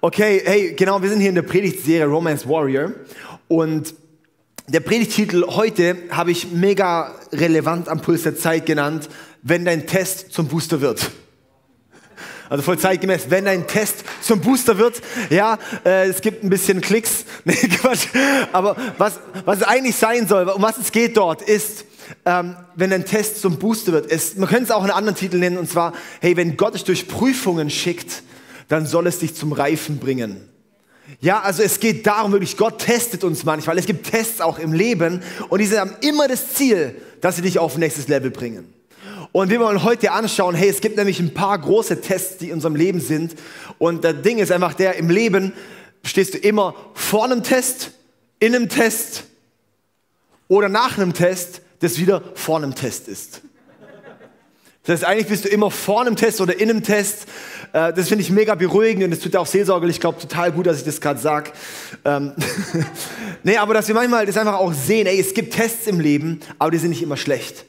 Okay, hey, genau, wir sind hier in der Predigtserie Romance Warrior und der Predigtitel heute habe ich mega relevant am Puls der Zeit genannt, wenn dein Test zum Booster wird. Also voll zeitgemäß, wenn dein Test zum Booster wird, ja, äh, es gibt ein bisschen Klicks, nee, Quatsch, aber was, was eigentlich sein soll, um was es geht dort, ist, ähm, wenn dein Test zum Booster wird, ist, man könnte es auch einen anderen Titel nennen, und zwar, hey, wenn Gott dich durch Prüfungen schickt, dann soll es dich zum Reifen bringen. Ja, also es geht darum, wirklich, Gott testet uns manchmal. Es gibt Tests auch im Leben und diese haben immer das Ziel, dass sie dich auf nächstes Level bringen. Und wir wollen heute anschauen, hey, es gibt nämlich ein paar große Tests, die in unserem Leben sind. Und das Ding ist einfach der, im Leben stehst du immer vor einem Test, in einem Test oder nach einem Test, das wieder vor einem Test ist. Das heißt, eigentlich bist du immer vor einem Test oder in einem Test. Äh, das finde ich mega beruhigend und das tut auch seelsorgerlich, ich glaube, total gut, dass ich das gerade sage. Ähm nee, aber dass wir manchmal das einfach auch sehen, ey, es gibt Tests im Leben, aber die sind nicht immer schlecht,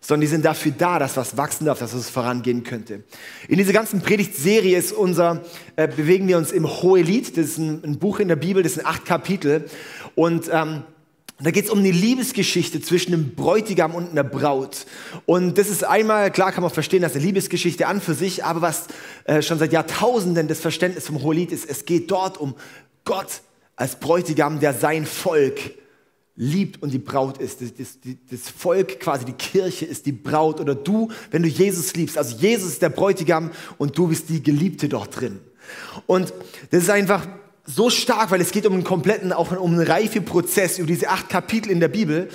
sondern die sind dafür da, dass was wachsen darf, dass es vorangehen könnte. In dieser ganzen Predigtserie ist unser, äh, bewegen wir uns im Hohelied, das ist ein, ein, Buch in der Bibel, das sind acht Kapitel und ähm, und da geht es um eine Liebesgeschichte zwischen einem Bräutigam und einer Braut. Und das ist einmal, klar kann man verstehen, dass eine Liebesgeschichte an für sich, aber was äh, schon seit Jahrtausenden das Verständnis vom Hohelied ist, es geht dort um Gott als Bräutigam, der sein Volk liebt und die Braut ist. Das, das, das, Volk, quasi die Kirche ist die Braut oder du, wenn du Jesus liebst. Also Jesus ist der Bräutigam und du bist die Geliebte dort drin. Und das ist einfach so stark, weil es geht um einen kompletten, auch um einen Reifeprozess über diese acht Kapitel in der Bibel.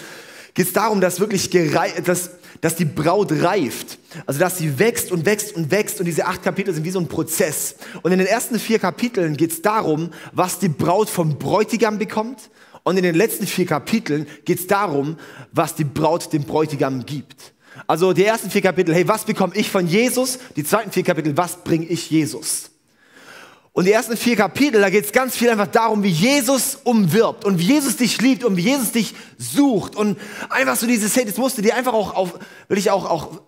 Geht es darum, dass wirklich dass, dass die Braut reift. Also dass sie wächst und wächst und wächst und diese acht Kapitel sind wie so ein Prozess. Und in den ersten vier Kapiteln geht es darum, was die Braut vom Bräutigam bekommt. Und in den letzten vier Kapiteln geht es darum, was die Braut dem Bräutigam gibt. Also die ersten vier Kapitel, hey, was bekomme ich von Jesus? Die zweiten vier Kapitel, was bringe ich Jesus? Und die ersten vier Kapitel, da geht es ganz viel einfach darum, wie Jesus umwirbt und wie Jesus dich liebt und wie Jesus dich sucht. Und einfach so dieses, hey, das musst du dir einfach auch, auf, will ich auch, auch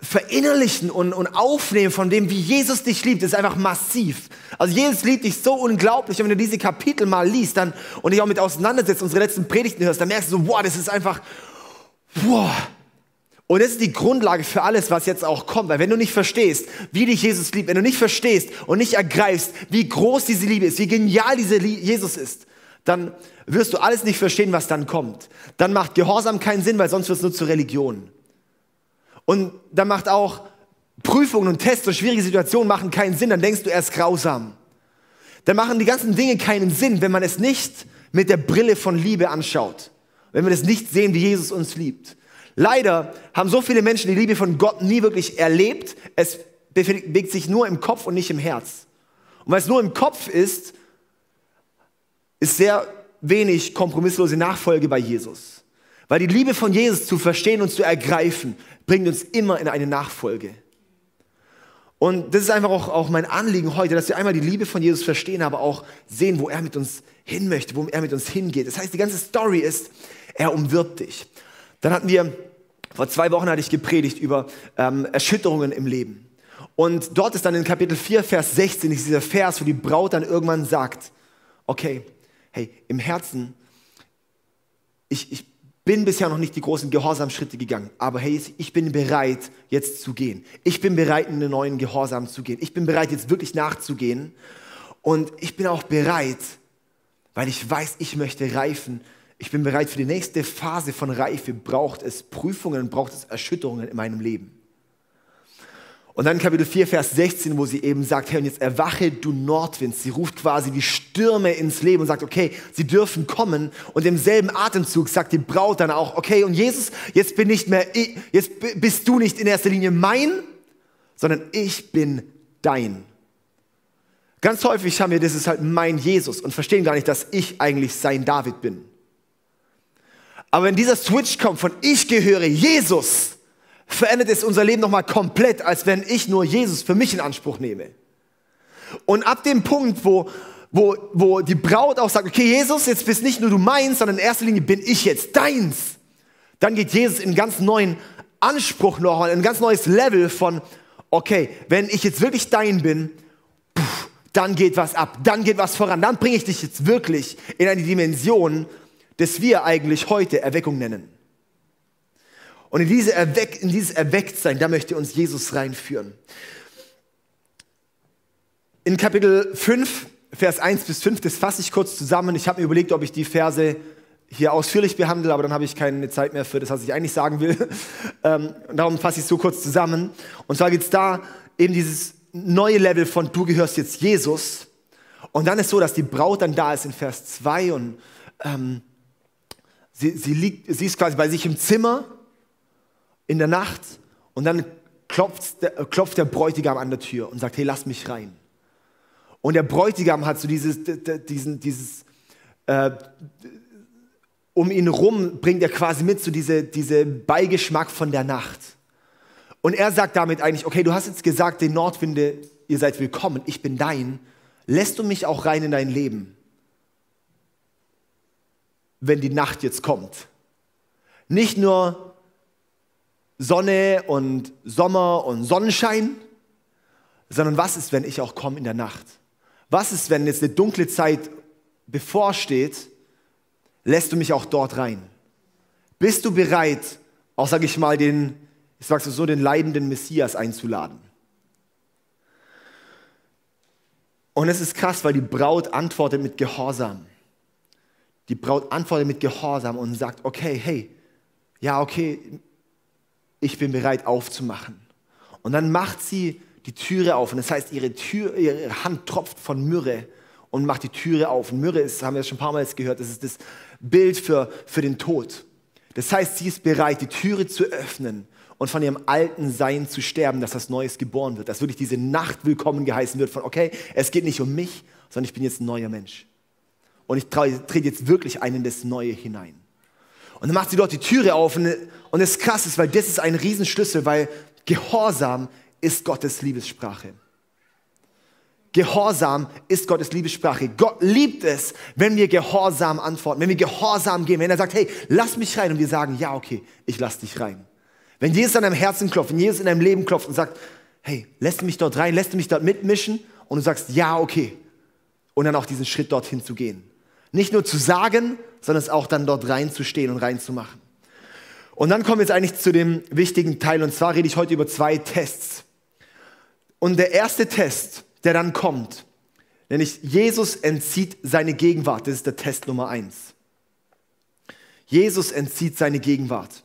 verinnerlichen und, und aufnehmen von dem, wie Jesus dich liebt, ist einfach massiv. Also Jesus liebt dich so unglaublich. Und wenn du diese Kapitel mal liest dann, und dich auch mit auseinandersetzt, unsere letzten Predigten hörst, dann merkst du so, wow, das ist einfach, wow, und das ist die Grundlage für alles, was jetzt auch kommt. Weil wenn du nicht verstehst, wie dich Jesus liebt, wenn du nicht verstehst und nicht ergreifst, wie groß diese Liebe ist, wie genial diese Jesus ist, dann wirst du alles nicht verstehen, was dann kommt. Dann macht Gehorsam keinen Sinn, weil sonst wird es nur zur Religion. Und dann macht auch Prüfungen und Tests und schwierige Situationen machen keinen Sinn. Dann denkst du, er ist grausam. Dann machen die ganzen Dinge keinen Sinn, wenn man es nicht mit der Brille von Liebe anschaut. Wenn wir das nicht sehen, wie Jesus uns liebt. Leider haben so viele Menschen die Liebe von Gott nie wirklich erlebt. Es bewegt sich nur im Kopf und nicht im Herz. Und weil es nur im Kopf ist, ist sehr wenig kompromisslose Nachfolge bei Jesus. Weil die Liebe von Jesus zu verstehen und zu ergreifen, bringt uns immer in eine Nachfolge. Und das ist einfach auch, auch mein Anliegen heute, dass wir einmal die Liebe von Jesus verstehen, aber auch sehen, wo er mit uns hin möchte, wo er mit uns hingeht. Das heißt, die ganze Story ist, er umwirbt dich. Dann hatten wir vor zwei Wochen hatte ich gepredigt über ähm, Erschütterungen im Leben. Und dort ist dann in Kapitel 4, Vers 16 dieser Vers, wo die Braut dann irgendwann sagt, okay, hey, im Herzen, ich, ich bin bisher noch nicht die großen Gehorsamschritte gegangen, aber hey, ich bin bereit, jetzt zu gehen. Ich bin bereit, in einen neuen Gehorsam zu gehen. Ich bin bereit, jetzt wirklich nachzugehen. Und ich bin auch bereit, weil ich weiß, ich möchte reifen, ich bin bereit für die nächste Phase von Reife, braucht es Prüfungen, braucht es Erschütterungen in meinem Leben. Und dann Kapitel 4, Vers 16, wo sie eben sagt, hey, und jetzt erwache du Nordwind. Sie ruft quasi die Stürme ins Leben und sagt, okay, sie dürfen kommen. Und im selben Atemzug sagt die Braut dann auch, okay, und Jesus, jetzt bin nicht mehr, jetzt bist du nicht in erster Linie mein, sondern ich bin dein. Ganz häufig haben wir, das ist halt mein Jesus und verstehen gar nicht, dass ich eigentlich sein David bin. Aber wenn dieser Switch kommt von ich gehöre Jesus, verändert es unser Leben nochmal komplett, als wenn ich nur Jesus für mich in Anspruch nehme. Und ab dem Punkt, wo, wo, wo die Braut auch sagt, okay, Jesus, jetzt bist nicht nur du meins, sondern in erster Linie bin ich jetzt deins, dann geht Jesus in einen ganz neuen Anspruch noch, in ein ganz neues Level von, okay, wenn ich jetzt wirklich dein bin, dann geht was ab, dann geht was voran, dann bringe ich dich jetzt wirklich in eine Dimension, das wir eigentlich heute Erweckung nennen. Und in, diese Erweck, in dieses Erwecktsein, da möchte uns Jesus reinführen. In Kapitel 5, Vers 1 bis 5, das fasse ich kurz zusammen. Ich habe mir überlegt, ob ich die Verse hier ausführlich behandle, aber dann habe ich keine Zeit mehr für das, was ich eigentlich sagen will. Ähm, darum fasse ich es so kurz zusammen. Und zwar geht es da eben dieses neue Level von du gehörst jetzt Jesus. Und dann ist so, dass die Braut dann da ist in Vers 2 und ähm, sie, sie, liegt, sie ist quasi bei sich im Zimmer in der Nacht und dann klopft der, klopft der Bräutigam an der Tür und sagt, hey, lass mich rein. Und der Bräutigam hat so dieses, diesen, dieses äh, um ihn rum bringt er quasi mit so diese, diese Beigeschmack von der Nacht. Und er sagt damit eigentlich, okay, du hast jetzt gesagt, den Nordwinde, ihr seid willkommen, ich bin dein. Lässt du mich auch rein in dein Leben, wenn die Nacht jetzt kommt? Nicht nur Sonne und Sommer und Sonnenschein, sondern was ist, wenn ich auch komme in der Nacht? Was ist, wenn jetzt eine dunkle Zeit bevorsteht? Lässt du mich auch dort rein? Bist du bereit, auch sage ich mal, den, ich sag's so, den leidenden Messias einzuladen? Und es ist krass, weil die Braut antwortet mit Gehorsam. Die Braut antwortet mit Gehorsam und sagt, okay, hey, ja, okay, ich bin bereit aufzumachen. Und dann macht sie die Türe auf. Und das heißt, ihre, Tür, ihre Hand tropft von Myrrhe und macht die Türe auf. Und Myrrhe ist, haben wir schon ein paar Mal gehört, das ist das Bild für, für den Tod. Das heißt, sie ist bereit, die Türe zu öffnen und von ihrem alten Sein zu sterben, dass das Neues geboren wird. Dass wirklich diese Nacht willkommen geheißen wird von, okay, es geht nicht um mich, sondern ich bin jetzt ein neuer Mensch. Und ich trete jetzt wirklich ein in das Neue hinein. Und dann macht sie dort die Türe auf und, und das krass ist, weil das ist ein Riesenschlüssel, weil Gehorsam ist Gottes Liebessprache. Gehorsam ist Gottes Liebessprache. Gott liebt es, wenn wir Gehorsam antworten, wenn wir Gehorsam gehen, wenn er sagt, hey, lass mich rein und wir sagen, ja, okay, ich lass dich rein. Wenn Jesus an deinem Herzen klopft, wenn Jesus in deinem Leben klopft und sagt, hey, lässt du mich dort rein, lässt du mich dort mitmischen und du sagst, ja, okay. Und dann auch diesen Schritt dorthin zu gehen. Nicht nur zu sagen, sondern es auch dann dort reinzustehen und reinzumachen. Und dann kommen wir jetzt eigentlich zu dem wichtigen Teil und zwar rede ich heute über zwei Tests. Und der erste Test, der dann kommt, nämlich Jesus entzieht seine Gegenwart, das ist der Test Nummer eins. Jesus entzieht seine Gegenwart.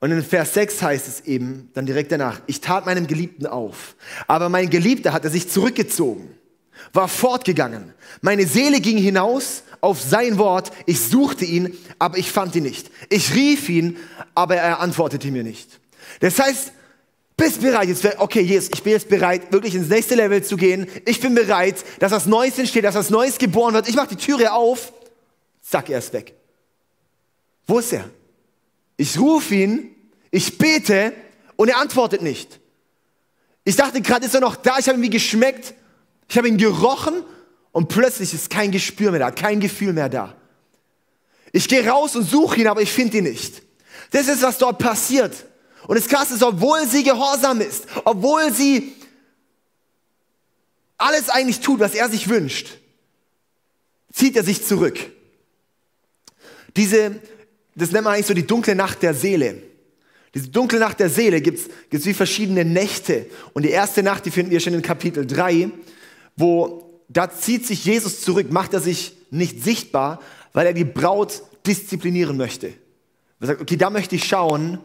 Und in Vers 6 heißt es eben dann direkt danach, ich tat meinem Geliebten auf, aber mein Geliebter hatte sich zurückgezogen war fortgegangen. Meine Seele ging hinaus auf sein Wort. Ich suchte ihn, aber ich fand ihn nicht. Ich rief ihn, aber er antwortete mir nicht. Das heißt, bist bereit, jetzt, okay, Jesus, ich bin jetzt bereit, wirklich ins nächste Level zu gehen. Ich bin bereit, dass das Neues entsteht, dass das Neues geboren wird. Ich mache die Türe auf, zack, er ist weg. Wo ist er? Ich rufe ihn, ich bete und er antwortet nicht. Ich dachte gerade, ist er noch da? Ich habe irgendwie geschmeckt. Ich habe ihn gerochen und plötzlich ist kein Gespür mehr da, kein Gefühl mehr da. Ich gehe raus und suche ihn, aber ich finde ihn nicht. Das ist, was dort passiert. Und das Krasse ist, obwohl sie gehorsam ist, obwohl sie alles eigentlich tut, was er sich wünscht, zieht er sich zurück. Diese, das nennt man eigentlich so die dunkle Nacht der Seele. Diese dunkle Nacht der Seele gibt es wie verschiedene Nächte. Und die erste Nacht, die finden wir schon in Kapitel 3 wo da zieht sich Jesus zurück, macht er sich nicht sichtbar, weil er die Braut disziplinieren möchte. Er sagt, okay, da möchte ich schauen,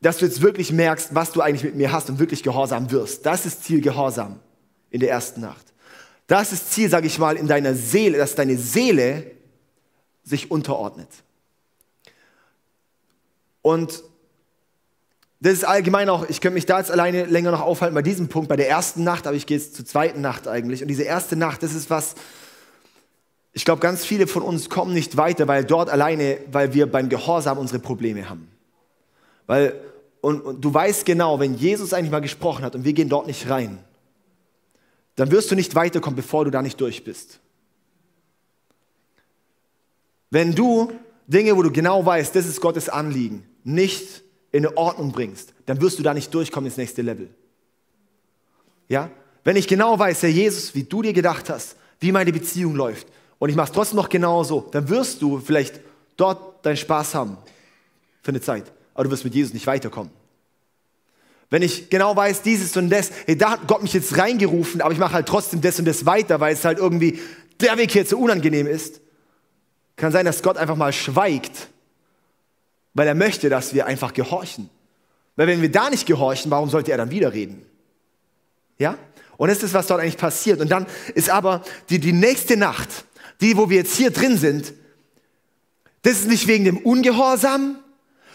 dass du jetzt wirklich merkst, was du eigentlich mit mir hast und wirklich gehorsam wirst. Das ist Ziel Gehorsam in der ersten Nacht. Das ist Ziel, sage ich mal, in deiner Seele, dass deine Seele sich unterordnet. Und das ist allgemein auch, ich könnte mich da jetzt alleine länger noch aufhalten bei diesem Punkt, bei der ersten Nacht, aber ich gehe jetzt zur zweiten Nacht eigentlich. Und diese erste Nacht, das ist was, ich glaube, ganz viele von uns kommen nicht weiter, weil dort alleine, weil wir beim Gehorsam unsere Probleme haben. Weil, und, und du weißt genau, wenn Jesus eigentlich mal gesprochen hat und wir gehen dort nicht rein, dann wirst du nicht weiterkommen, bevor du da nicht durch bist. Wenn du Dinge, wo du genau weißt, das ist Gottes Anliegen, nicht in Ordnung bringst, dann wirst du da nicht durchkommen ins nächste Level. Ja? wenn ich genau weiß, Herr Jesus, wie du dir gedacht hast, wie meine Beziehung läuft, und ich mache es trotzdem noch genauso, dann wirst du vielleicht dort deinen Spaß haben für eine Zeit, aber du wirst mit Jesus nicht weiterkommen. Wenn ich genau weiß, dieses und das, hey, da hat Gott mich jetzt reingerufen, aber ich mache halt trotzdem das und das weiter, weil es halt irgendwie der Weg hier zu unangenehm ist, kann sein, dass Gott einfach mal schweigt, weil er möchte, dass wir einfach gehorchen. Weil wenn wir da nicht gehorchen, warum sollte er dann wieder reden? Ja? Und das ist, was dort eigentlich passiert. Und dann ist aber die, die nächste Nacht, die, wo wir jetzt hier drin sind, das ist nicht wegen dem Ungehorsam,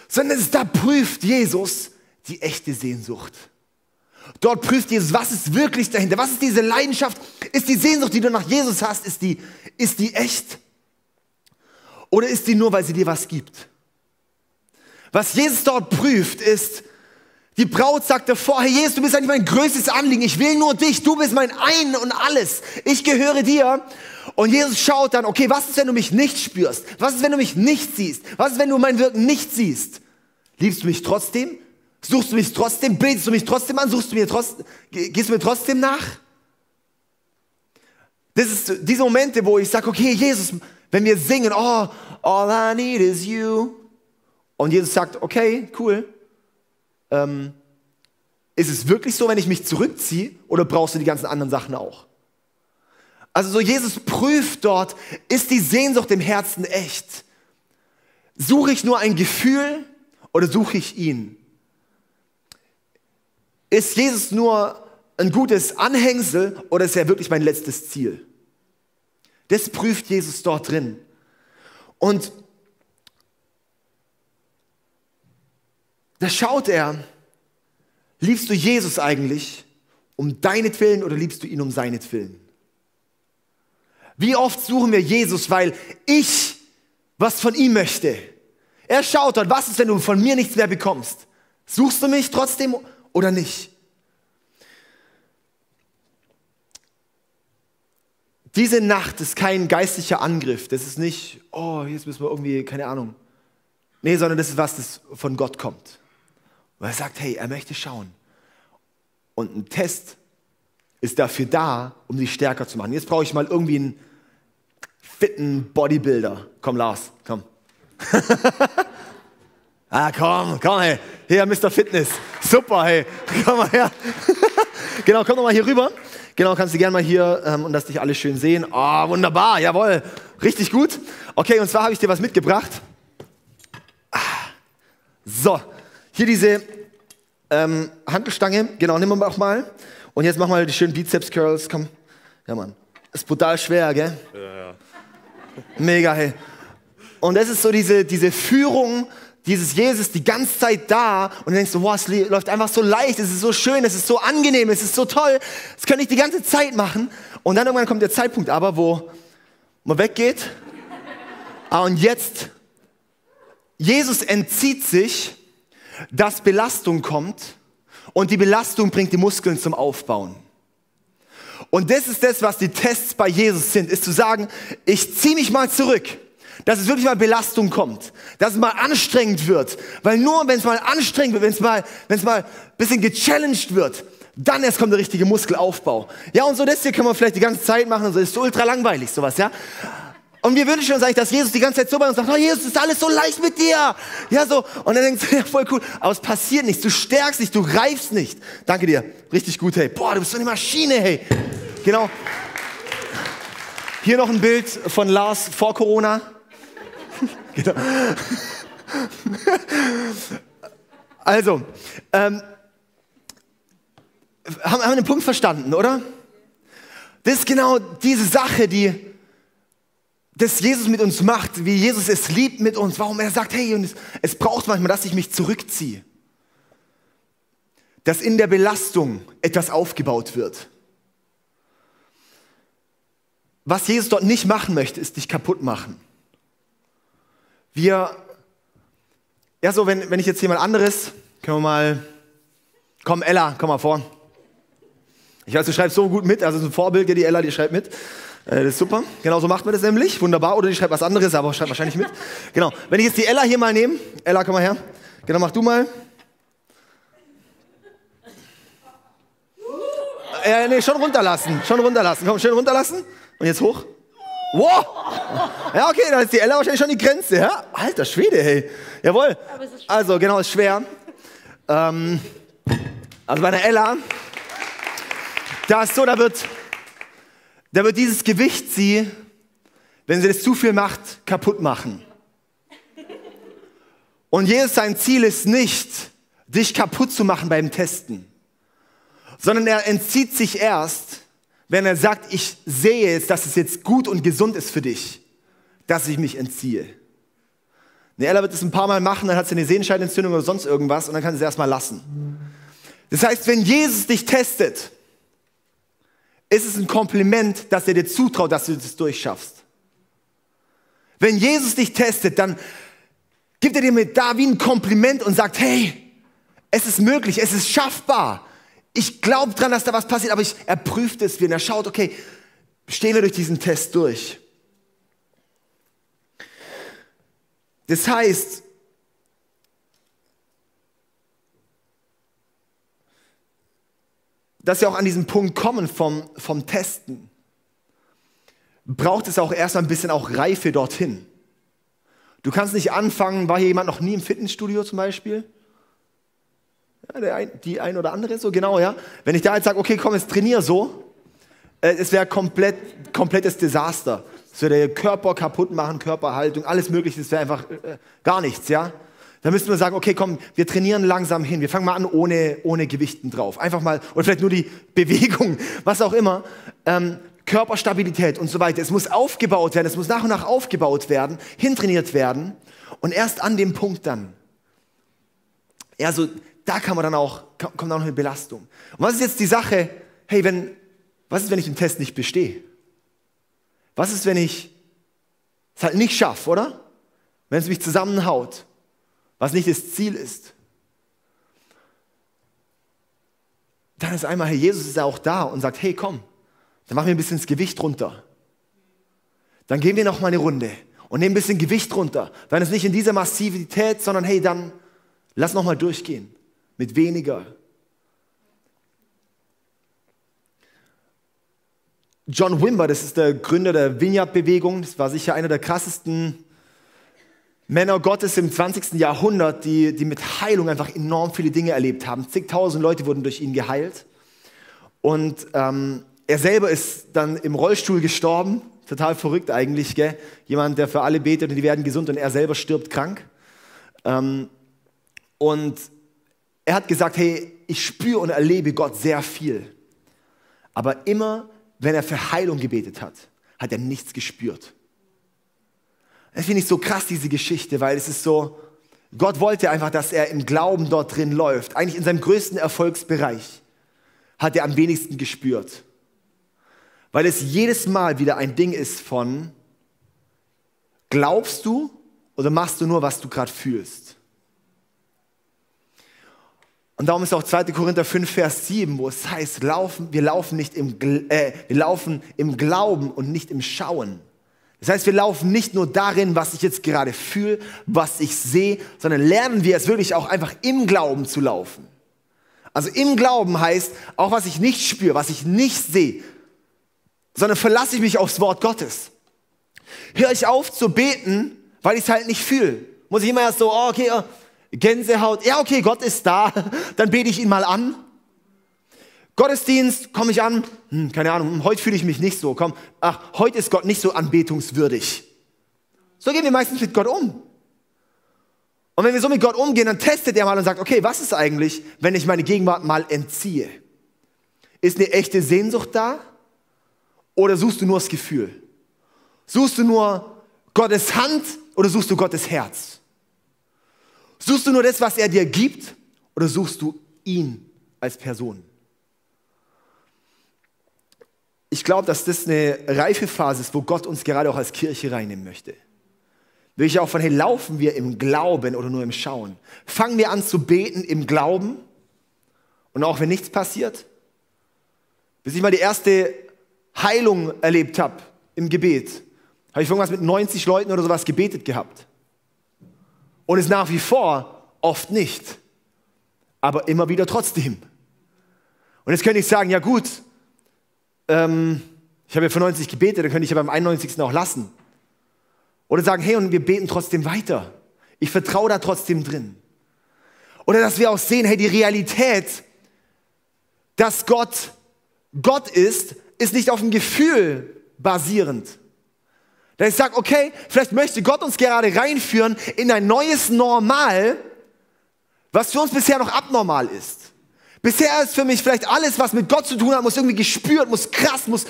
sondern es da prüft Jesus, die echte Sehnsucht. Dort prüft Jesus, was ist wirklich dahinter? Was ist diese Leidenschaft? Ist die Sehnsucht, die du nach Jesus hast, ist die, ist die echt? Oder ist die nur, weil sie dir was gibt? Was Jesus dort prüft, ist, die Braut sagt davor, hey Jesus, du bist eigentlich mein größtes Anliegen. Ich will nur dich. Du bist mein Ein und alles. Ich gehöre dir. Und Jesus schaut dann, okay, was ist, wenn du mich nicht spürst? Was ist, wenn du mich nicht siehst? Was ist, wenn du mein Wirken nicht siehst? Liebst du mich trotzdem? Suchst du mich trotzdem? Betest du mich trotzdem an? Suchst du mir trotzdem, gehst du mir trotzdem nach? Das ist diese Momente, wo ich sage, okay, Jesus, wenn wir singen, oh, all I need is you. Und Jesus sagt, okay, cool. Ähm, ist es wirklich so, wenn ich mich zurückziehe oder brauchst du die ganzen anderen Sachen auch? Also so Jesus prüft dort, ist die Sehnsucht im Herzen echt? Suche ich nur ein Gefühl oder suche ich ihn? Ist Jesus nur ein gutes Anhängsel oder ist er wirklich mein letztes Ziel? Das prüft Jesus dort drin. Und da schaut er, liebst du Jesus eigentlich um deinetwillen oder liebst du ihn um seinetwillen? Wie oft suchen wir Jesus, weil ich was von ihm möchte? Er schaut dort, was ist, wenn du von mir nichts mehr bekommst? Suchst du mich trotzdem oder nicht? Diese Nacht ist kein geistlicher Angriff. Das ist nicht, oh, jetzt müssen wir irgendwie, keine Ahnung. Nee, sondern das ist was, das von Gott kommt. Und er sagt, hey, er möchte schauen. Und ein Test ist dafür da, um dich stärker zu machen. Jetzt brauche ich mal irgendwie einen fitten Bodybuilder. Komm, Lars, komm. Ah, komm, komm, hey. Hier, Mr. Fitness. Super, hey. Komm mal her. genau, komm doch mal hier rüber. Genau, kannst du gerne mal hier ähm, und dass dich alle schön sehen. Oh, wunderbar, jawohl. Richtig gut. Okay, und zwar habe ich dir was mitgebracht. Ah. So, hier diese ähm, Handelstange. Genau, nehmen wir auch mal. Und jetzt mach mal die schönen Bizeps-Curls. Komm. Ja, Mann. Ist brutal schwer, gell? Ja, ja. Mega, hey. Und das ist so diese, diese Führung dieses Jesus die ganze Zeit da und du denkst so, wow, es läuft einfach so leicht, es ist so schön, es ist so angenehm, es ist so toll, das könnte ich die ganze Zeit machen. Und dann irgendwann kommt der Zeitpunkt aber, wo man weggeht. Ah, und jetzt, Jesus entzieht sich, dass Belastung kommt und die Belastung bringt die Muskeln zum Aufbauen. Und das ist das, was die Tests bei Jesus sind, ist zu sagen, ich ziehe mich mal zurück dass es wirklich mal Belastung kommt, dass es mal anstrengend wird. Weil nur wenn es mal anstrengend wird, wenn es mal, wenn es mal bisschen gechallenged wird, dann erst kommt der richtige Muskelaufbau. Ja, und so das hier können wir vielleicht die ganze Zeit machen, so ist ultra langweilig, sowas, ja. Und wir wünschen uns eigentlich, dass Jesus die ganze Zeit so bei uns sagt, oh Jesus, ist alles so leicht mit dir. Ja, so. Und dann denkst du, ja, voll cool. Aber es passiert nichts. Du stärkst nicht, du reifst nicht. Danke dir. Richtig gut, hey. Boah, du bist so eine Maschine, hey. Genau. Hier noch ein Bild von Lars vor Corona. genau. Also, ähm, haben, haben wir den Punkt verstanden, oder? Das ist genau diese Sache, die das Jesus mit uns macht, wie Jesus es liebt mit uns, warum er sagt, hey, und es, es braucht manchmal, dass ich mich zurückziehe. Dass in der Belastung etwas aufgebaut wird. Was Jesus dort nicht machen möchte, ist dich kaputt machen. Wir, ja so, wenn, wenn ich jetzt jemand anderes, können wir mal, komm Ella, komm mal vor. Ich weiß, du schreibst so gut mit, also so ein Vorbild, die Ella, die schreibt mit. Äh, das ist super. Genau so macht man das nämlich. Wunderbar. Oder die schreibt was anderes, aber schreibt wahrscheinlich mit. Genau. Wenn ich jetzt die Ella hier mal nehme. Ella, komm mal her. Genau, mach du mal. äh, nee, schon runterlassen. Schon runterlassen. Komm, schön runterlassen. Und jetzt hoch. Wow! Ja, okay, dann ist die Ella wahrscheinlich schon die Grenze. Ja? Alter Schwede, hey. Jawohl. Also, genau, ist schwer. Ähm, also bei der Ella, da ist so, da wird, da wird dieses Gewicht sie, wenn sie das zu viel macht, kaputt machen. Und Jesus, sein Ziel ist nicht, dich kaputt zu machen beim Testen, sondern er entzieht sich erst, wenn er sagt, ich sehe jetzt, dass es jetzt gut und gesund ist für dich, dass ich mich entziehe. Eine Ella wird es ein paar Mal machen, dann hat sie eine Sehenscheidenentzündung oder sonst irgendwas und dann kann sie es erstmal lassen. Das heißt, wenn Jesus dich testet, ist es ein Kompliment, dass er dir zutraut, dass du das durchschaffst. Wenn Jesus dich testet, dann gibt er dir mit da wie ein Kompliment und sagt, hey, es ist möglich, es ist schaffbar. Ich glaube dran, dass da was passiert, aber ich, er prüft es wieder. Er schaut, okay, stehen wir durch diesen Test durch. Das heißt, dass wir auch an diesen Punkt kommen vom, vom Testen, braucht es auch erstmal ein bisschen auch Reife dorthin. Du kannst nicht anfangen, war hier jemand noch nie im Fitnessstudio zum Beispiel? Ja, ein, die ein oder andere so, genau, ja. Wenn ich da jetzt sage, okay, komm, jetzt trainier so, äh, es wäre komplett, komplettes Desaster. Es würde Körper kaputt machen, Körperhaltung, alles Mögliche, es wäre einfach äh, gar nichts, ja. Da müssten wir sagen, okay, komm, wir trainieren langsam hin. Wir fangen mal an ohne, ohne Gewichten drauf. Einfach mal, oder vielleicht nur die Bewegung, was auch immer. Ähm, Körperstabilität und so weiter. Es muss aufgebaut werden, es muss nach und nach aufgebaut werden, hintrainiert werden. Und erst an dem Punkt dann, ja, so, da kann man dann auch, kommt dann auch eine Belastung. Und was ist jetzt die Sache, hey, wenn, was ist, wenn ich den Test nicht bestehe? Was ist, wenn ich es halt nicht schaffe, oder? Wenn es mich zusammenhaut? Was nicht das Ziel ist. Dann ist einmal, Herr Jesus ist ja auch da und sagt, hey, komm, dann machen wir ein bisschen das Gewicht runter. Dann gehen wir noch mal eine Runde und nehmen ein bisschen Gewicht runter. Dann ist nicht in dieser Massivität, sondern hey, dann lass noch mal durchgehen mit weniger. John Wimber, das ist der Gründer der Vineyard-Bewegung, das war sicher einer der krassesten Männer Gottes im 20. Jahrhundert, die, die mit Heilung einfach enorm viele Dinge erlebt haben. Zigtausend Leute wurden durch ihn geheilt. Und ähm, er selber ist dann im Rollstuhl gestorben. Total verrückt eigentlich, gell? Jemand, der für alle betet und die werden gesund und er selber stirbt krank. Ähm, und er hat gesagt, hey, ich spüre und erlebe Gott sehr viel. Aber immer, wenn er für Heilung gebetet hat, hat er nichts gespürt. Das finde ich so krass, diese Geschichte, weil es ist so, Gott wollte einfach, dass er im Glauben dort drin läuft. Eigentlich in seinem größten Erfolgsbereich hat er am wenigsten gespürt. Weil es jedes Mal wieder ein Ding ist von, glaubst du oder machst du nur, was du gerade fühlst? Und darum ist auch 2. Korinther 5, Vers 7, wo es heißt, laufen, wir, laufen nicht im, äh, wir laufen im Glauben und nicht im Schauen. Das heißt, wir laufen nicht nur darin, was ich jetzt gerade fühle, was ich sehe, sondern lernen wir es wirklich auch einfach im Glauben zu laufen. Also im Glauben heißt auch, was ich nicht spüre, was ich nicht sehe, sondern verlasse ich mich aufs Wort Gottes. Höre ich auf zu beten, weil ich es halt nicht fühle. Muss ich immer erst so, oh, okay, oh, Gänsehaut, ja, okay, Gott ist da, dann bete ich ihn mal an. Gottesdienst, komme ich an, hm, keine Ahnung, hm, heute fühle ich mich nicht so, komm, ach, heute ist Gott nicht so anbetungswürdig. So gehen wir meistens mit Gott um. Und wenn wir so mit Gott umgehen, dann testet er mal und sagt, okay, was ist eigentlich, wenn ich meine Gegenwart mal entziehe? Ist eine echte Sehnsucht da? Oder suchst du nur das Gefühl? Suchst du nur Gottes Hand oder suchst du Gottes Herz? Suchst du nur das, was er dir gibt oder suchst du ihn als Person? Ich glaube, dass das eine reife Phase ist, wo Gott uns gerade auch als Kirche reinnehmen möchte. Will ich auch von, hey, laufen wir im Glauben oder nur im Schauen? Fangen wir an zu beten im Glauben und auch wenn nichts passiert? Bis ich mal die erste Heilung erlebt habe im Gebet, habe ich irgendwas mit 90 Leuten oder sowas gebetet gehabt. Und es nach wie vor oft nicht, aber immer wieder trotzdem. Und jetzt könnte ich sagen, ja gut, ähm, ich habe ja für 90 gebetet, dann könnte ich ja beim 91. auch lassen. Oder sagen, hey, und wir beten trotzdem weiter. Ich vertraue da trotzdem drin. Oder dass wir auch sehen, hey, die Realität, dass Gott Gott ist, ist nicht auf dem Gefühl basierend. Dass ich sage, okay, vielleicht möchte Gott uns gerade reinführen in ein neues Normal, was für uns bisher noch abnormal ist. Bisher ist für mich vielleicht alles, was mit Gott zu tun hat, muss irgendwie gespürt, muss krass, muss,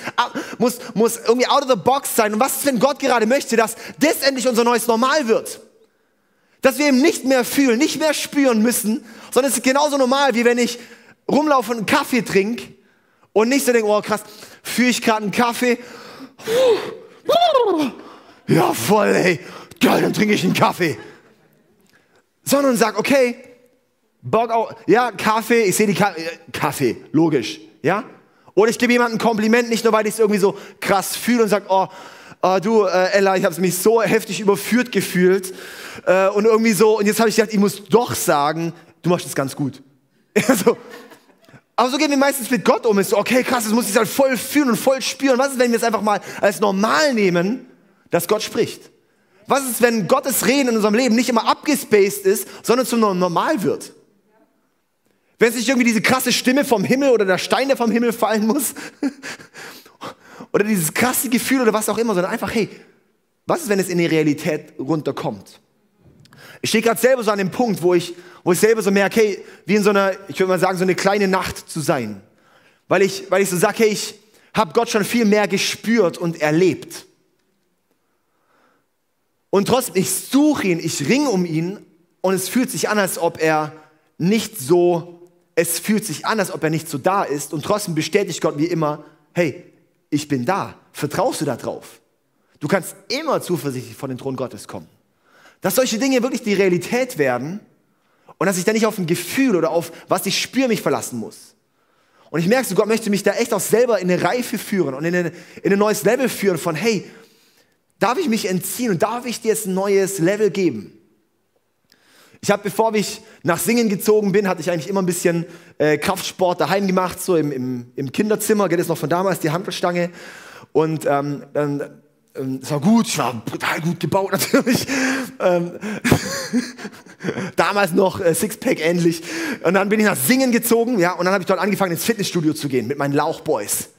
muss, muss irgendwie out of the box sein. Und was ist, wenn Gott gerade möchte, dass das endlich unser neues Normal wird? Dass wir eben nicht mehr fühlen, nicht mehr spüren müssen, sondern es ist genauso normal, wie wenn ich rumlaufe und einen Kaffee trinke und nicht so denke, oh krass, fühle ich gerade einen Kaffee. Ja, voll, ey. Geil, dann trinke ich einen Kaffee. Sondern sag, okay, Bock auf, ja, Kaffee, ich sehe die Ka äh, Kaffee, logisch, ja? Oder ich gebe jemandem ein Kompliment, nicht nur, weil ich es irgendwie so krass fühle und sage, oh, oh, du, äh, Ella, ich habe mich so heftig überführt gefühlt äh, und irgendwie so, und jetzt habe ich gedacht, ich muss doch sagen, du machst es ganz gut. Also, aber so gehen wir meistens mit Gott um. Ist so, okay, krass, das muss ich halt voll fühlen und voll spüren. Was ist, wenn wir es einfach mal als normal nehmen, dass Gott spricht? Was ist, wenn Gottes Reden in unserem Leben nicht immer abgespaced ist, sondern zum Normal wird? Wenn es nicht irgendwie diese krasse Stimme vom Himmel oder der Stein, der vom Himmel fallen muss, oder dieses krasse Gefühl oder was auch immer, sondern einfach, hey, was ist, wenn es in die Realität runterkommt? Ich stehe gerade selber so an dem Punkt, wo ich, wo ich selber so merke, hey, wie in so einer, ich würde mal sagen, so eine kleine Nacht zu sein. Weil ich, weil ich so sage, hey, ich habe Gott schon viel mehr gespürt und erlebt. Und trotzdem, ich suche ihn, ich ringe um ihn und es fühlt sich an, als ob er nicht so, es fühlt sich an, als ob er nicht so da ist und trotzdem bestätigt Gott wie immer, hey, ich bin da. Vertraust du da drauf? Du kannst immer zuversichtlich vor den Thron Gottes kommen. Dass solche Dinge wirklich die Realität werden und dass ich da nicht auf ein Gefühl oder auf was ich spüre mich verlassen muss. Und ich merke Gott möchte mich da echt auch selber in eine Reife führen und in, eine, in ein neues Level führen von, hey, darf ich mich entziehen und darf ich dir jetzt ein neues Level geben? Ich habe, bevor ich nach Singen gezogen bin, hatte ich eigentlich immer ein bisschen äh, Kraftsport daheim gemacht, so im, im, im Kinderzimmer, geht es noch von damals, die Handelstange. Und ähm, dann ähm, es war gut, ich war brutal gut gebaut natürlich. Ähm, damals noch äh, Sixpack ähnlich. Und dann bin ich nach Singen gezogen, ja, und dann habe ich dort angefangen ins Fitnessstudio zu gehen mit meinen Lauchboys.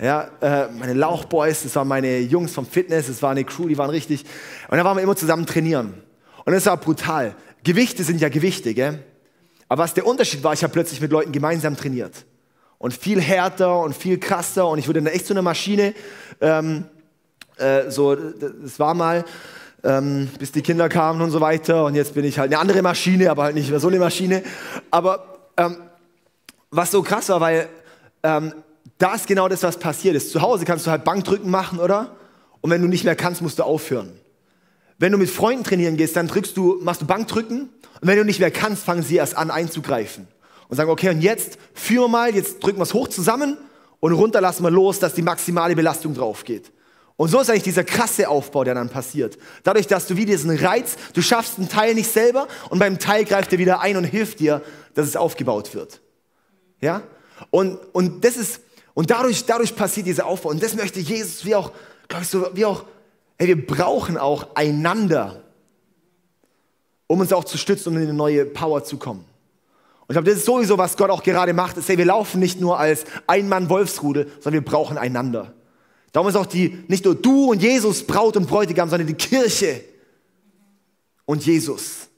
Ja, äh, meine Lauchboys, das waren meine Jungs vom Fitness, das war eine Crew, die waren richtig. Und da waren wir immer zusammen trainieren. Und das war brutal. Gewichte sind ja Gewichte, gell? Aber was der Unterschied war, ich habe plötzlich mit Leuten gemeinsam trainiert. Und viel härter und viel krasser und ich wurde dann echt so eine Maschine. Ähm, äh, so, das war mal, ähm, bis die Kinder kamen und so weiter. Und jetzt bin ich halt eine andere Maschine, aber halt nicht mehr so eine Maschine. Aber ähm, was so krass war, weil ähm, da ist genau das, was passiert ist. Zu Hause kannst du halt Bankdrücken machen, oder? Und wenn du nicht mehr kannst, musst du aufhören. Wenn du mit Freunden trainieren gehst, dann drückst du, machst du Bankdrücken. Und wenn du nicht mehr kannst, fangen sie erst an einzugreifen. Und sagen, okay, und jetzt führen wir mal, jetzt drücken wir es hoch zusammen und runter lassen wir los, dass die maximale Belastung drauf geht. Und so ist eigentlich dieser krasse Aufbau, der dann passiert. Dadurch, dass du wie diesen Reiz, du schaffst einen Teil nicht selber und beim Teil greift er wieder ein und hilft dir, dass es aufgebaut wird. Ja? Und, und das ist, und dadurch, dadurch passiert dieser Aufbau. Und das möchte Jesus, wie auch, glaube ich, so, wie auch, ey, wir brauchen auch einander, um uns auch zu stützen, um in eine neue Power zu kommen. Und ich glaube, das ist sowieso, was Gott auch gerade macht, ist, hey, wir laufen nicht nur als Ein-Mann-Wolfsrudel, sondern wir brauchen einander. Darum ist auch die, nicht nur du und Jesus Braut und Bräutigam, sondern die Kirche und Jesus.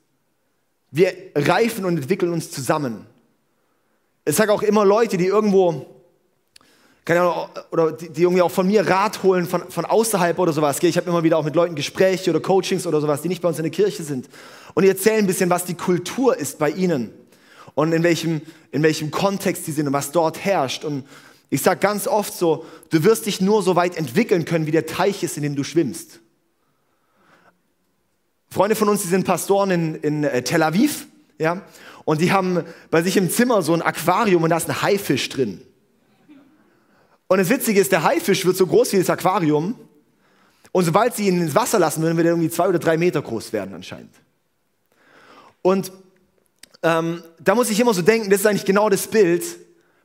Wir reifen und entwickeln uns zusammen. Ich sage auch immer Leute, die irgendwo, keine Ahnung, oder die, die, irgendwie auch von mir Rat holen, von, von außerhalb oder sowas. Ich habe immer wieder auch mit Leuten Gespräche oder Coachings oder sowas, die nicht bei uns in der Kirche sind. Und die erzählen ein bisschen, was die Kultur ist bei ihnen. Und in welchem, in welchem Kontext sie sind und was dort herrscht. Und ich sage ganz oft so, du wirst dich nur so weit entwickeln können, wie der Teich ist, in dem du schwimmst. Freunde von uns, die sind Pastoren in, in äh, Tel Aviv, ja, und die haben bei sich im Zimmer so ein Aquarium und da ist ein Haifisch drin. Und das Witzige ist, der Haifisch wird so groß wie das Aquarium und sobald sie ihn ins Wasser lassen würden, wird er irgendwie zwei oder drei Meter groß werden anscheinend. Und ähm, da muss ich immer so denken, das ist eigentlich genau das Bild,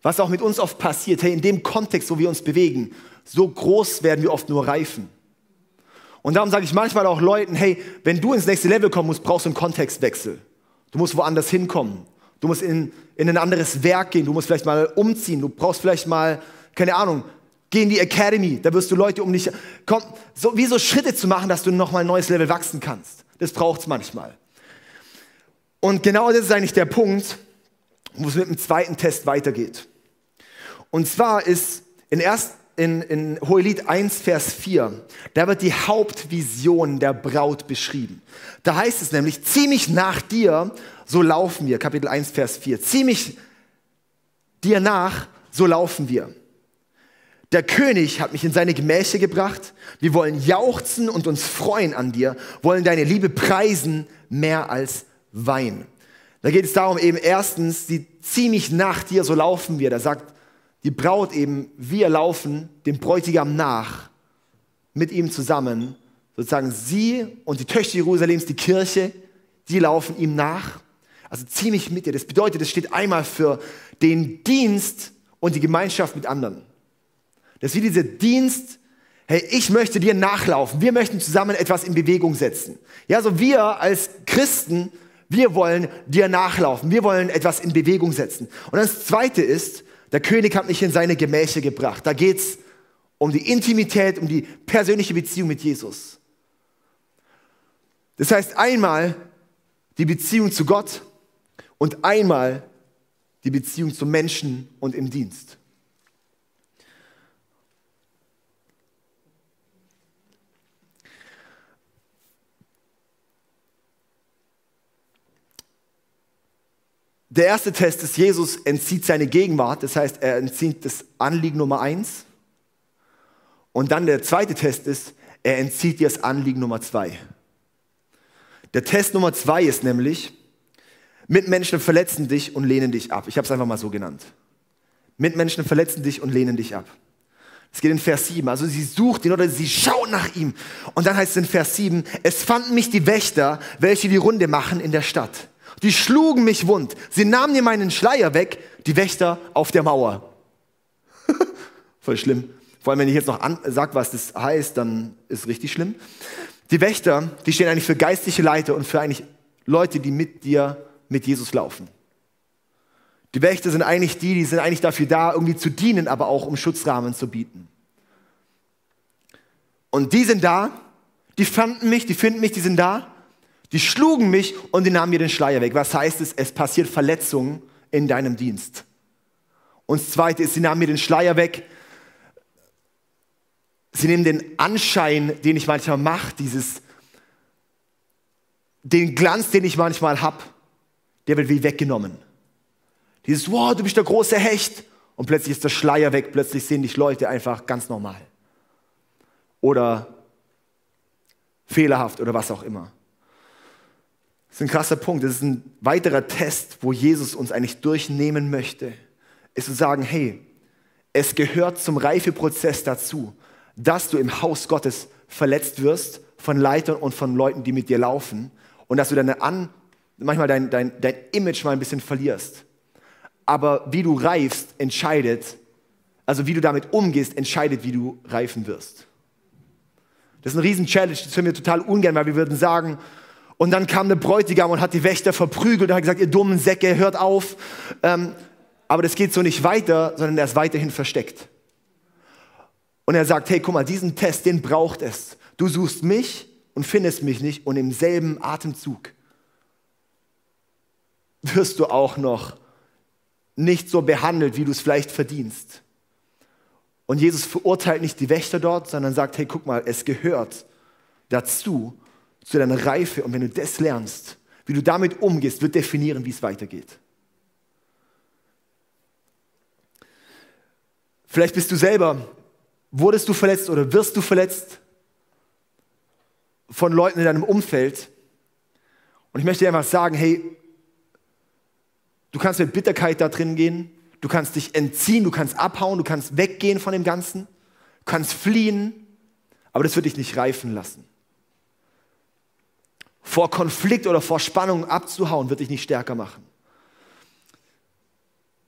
was auch mit uns oft passiert, hey, in dem Kontext, wo wir uns bewegen, so groß werden wir oft nur reifen. Und darum sage ich manchmal auch Leuten, hey, wenn du ins nächste Level kommen musst, brauchst du einen Kontextwechsel. Du musst woanders hinkommen. Du musst in, in ein anderes Werk gehen. Du musst vielleicht mal umziehen. Du brauchst vielleicht mal, keine Ahnung, geh in die Academy. Da wirst du Leute um dich, komm, so, wie so Schritte zu machen, dass du nochmal ein neues Level wachsen kannst. Das braucht es manchmal. Und genau das ist eigentlich der Punkt, wo es mit dem zweiten Test weitergeht. Und zwar ist in, erst, in, in Hohelied 1, Vers 4, da wird die Hauptvision der Braut beschrieben. Da heißt es nämlich, zieh mich nach dir, so laufen wir. Kapitel 1, Vers 4. Zieh mich dir nach, so laufen wir. Der König hat mich in seine Gemächer gebracht. Wir wollen jauchzen und uns freuen an dir, wollen deine Liebe preisen mehr als Wein. Da geht es darum eben erstens, zieh mich nach dir, so laufen wir. Da sagt die Braut eben, wir laufen dem Bräutigam nach, mit ihm zusammen. Sozusagen sie und die Töchter Jerusalems, die Kirche, die laufen ihm nach. Also zieh mich mit dir. Das bedeutet, es steht einmal für den Dienst und die Gemeinschaft mit anderen. Das ist wie dieser Dienst, hey, ich möchte dir nachlaufen. Wir möchten zusammen etwas in Bewegung setzen. Ja, so wir als Christen, wir wollen dir nachlaufen. Wir wollen etwas in Bewegung setzen. Und das zweite ist, der König hat mich in seine Gemächer gebracht. Da geht's um die Intimität, um die persönliche Beziehung mit Jesus. Das heißt einmal die Beziehung zu Gott und einmal die Beziehung zu Menschen und im Dienst. Der erste Test ist, Jesus entzieht seine Gegenwart, das heißt, er entzieht das Anliegen Nummer eins. Und dann der zweite Test ist, er entzieht dir das Anliegen Nummer zwei. Der Test Nummer zwei ist nämlich, Mitmenschen verletzen dich und lehnen dich ab. Ich habe es einfach mal so genannt. Mitmenschen verletzen dich und lehnen dich ab. Es geht in Vers 7. Also sie sucht ihn oder sie schaut nach ihm. Und dann heißt es in Vers 7, es fanden mich die Wächter, welche die Runde machen in der Stadt. Die schlugen mich wund. Sie nahmen mir meinen Schleier weg, die Wächter auf der Mauer. Voll schlimm. Vor allem, wenn ich jetzt noch sage, was das heißt, dann ist es richtig schlimm. Die Wächter, die stehen eigentlich für geistliche Leiter und für eigentlich Leute, die mit dir, mit Jesus laufen. Die Wächter sind eigentlich die, die sind eigentlich dafür da, irgendwie zu dienen, aber auch um Schutzrahmen zu bieten. Und die sind da, die fanden mich, die finden mich, die sind da die schlugen mich und die nahmen mir den Schleier weg. Was heißt es? Es passiert Verletzung in deinem Dienst. Und das Zweite ist, sie nahmen mir den Schleier weg. Sie nehmen den Anschein, den ich manchmal mache, dieses, den Glanz, den ich manchmal habe, der wird wie weggenommen. Dieses, wow, du bist der große Hecht. Und plötzlich ist der Schleier weg, plötzlich sehen dich Leute einfach ganz normal. Oder fehlerhaft oder was auch immer. Das ist ein krasser Punkt. Das ist ein weiterer Test, wo Jesus uns eigentlich durchnehmen möchte. Ist zu sagen, hey, es gehört zum Reifeprozess dazu, dass du im Haus Gottes verletzt wirst von Leitern und von Leuten, die mit dir laufen und dass du deine An manchmal dein, dein, dein Image mal ein bisschen verlierst. Aber wie du reifst, entscheidet, also wie du damit umgehst, entscheidet, wie du reifen wirst. Das ist eine riesen Challenge, das hören wir total ungern, weil wir würden sagen, und dann kam der Bräutigam und hat die Wächter verprügelt und hat gesagt, ihr dummen Säcke, hört auf. Ähm, aber das geht so nicht weiter, sondern er ist weiterhin versteckt. Und er sagt, hey, guck mal, diesen Test, den braucht es. Du suchst mich und findest mich nicht und im selben Atemzug wirst du auch noch nicht so behandelt, wie du es vielleicht verdienst. Und Jesus verurteilt nicht die Wächter dort, sondern sagt, hey, guck mal, es gehört dazu, zu deiner Reife. Und wenn du das lernst, wie du damit umgehst, wird definieren, wie es weitergeht. Vielleicht bist du selber, wurdest du verletzt oder wirst du verletzt von Leuten in deinem Umfeld. Und ich möchte dir einfach sagen, hey, du kannst mit Bitterkeit da drin gehen, du kannst dich entziehen, du kannst abhauen, du kannst weggehen von dem Ganzen, du kannst fliehen, aber das wird dich nicht reifen lassen vor Konflikt oder vor Spannung abzuhauen, wird dich nicht stärker machen.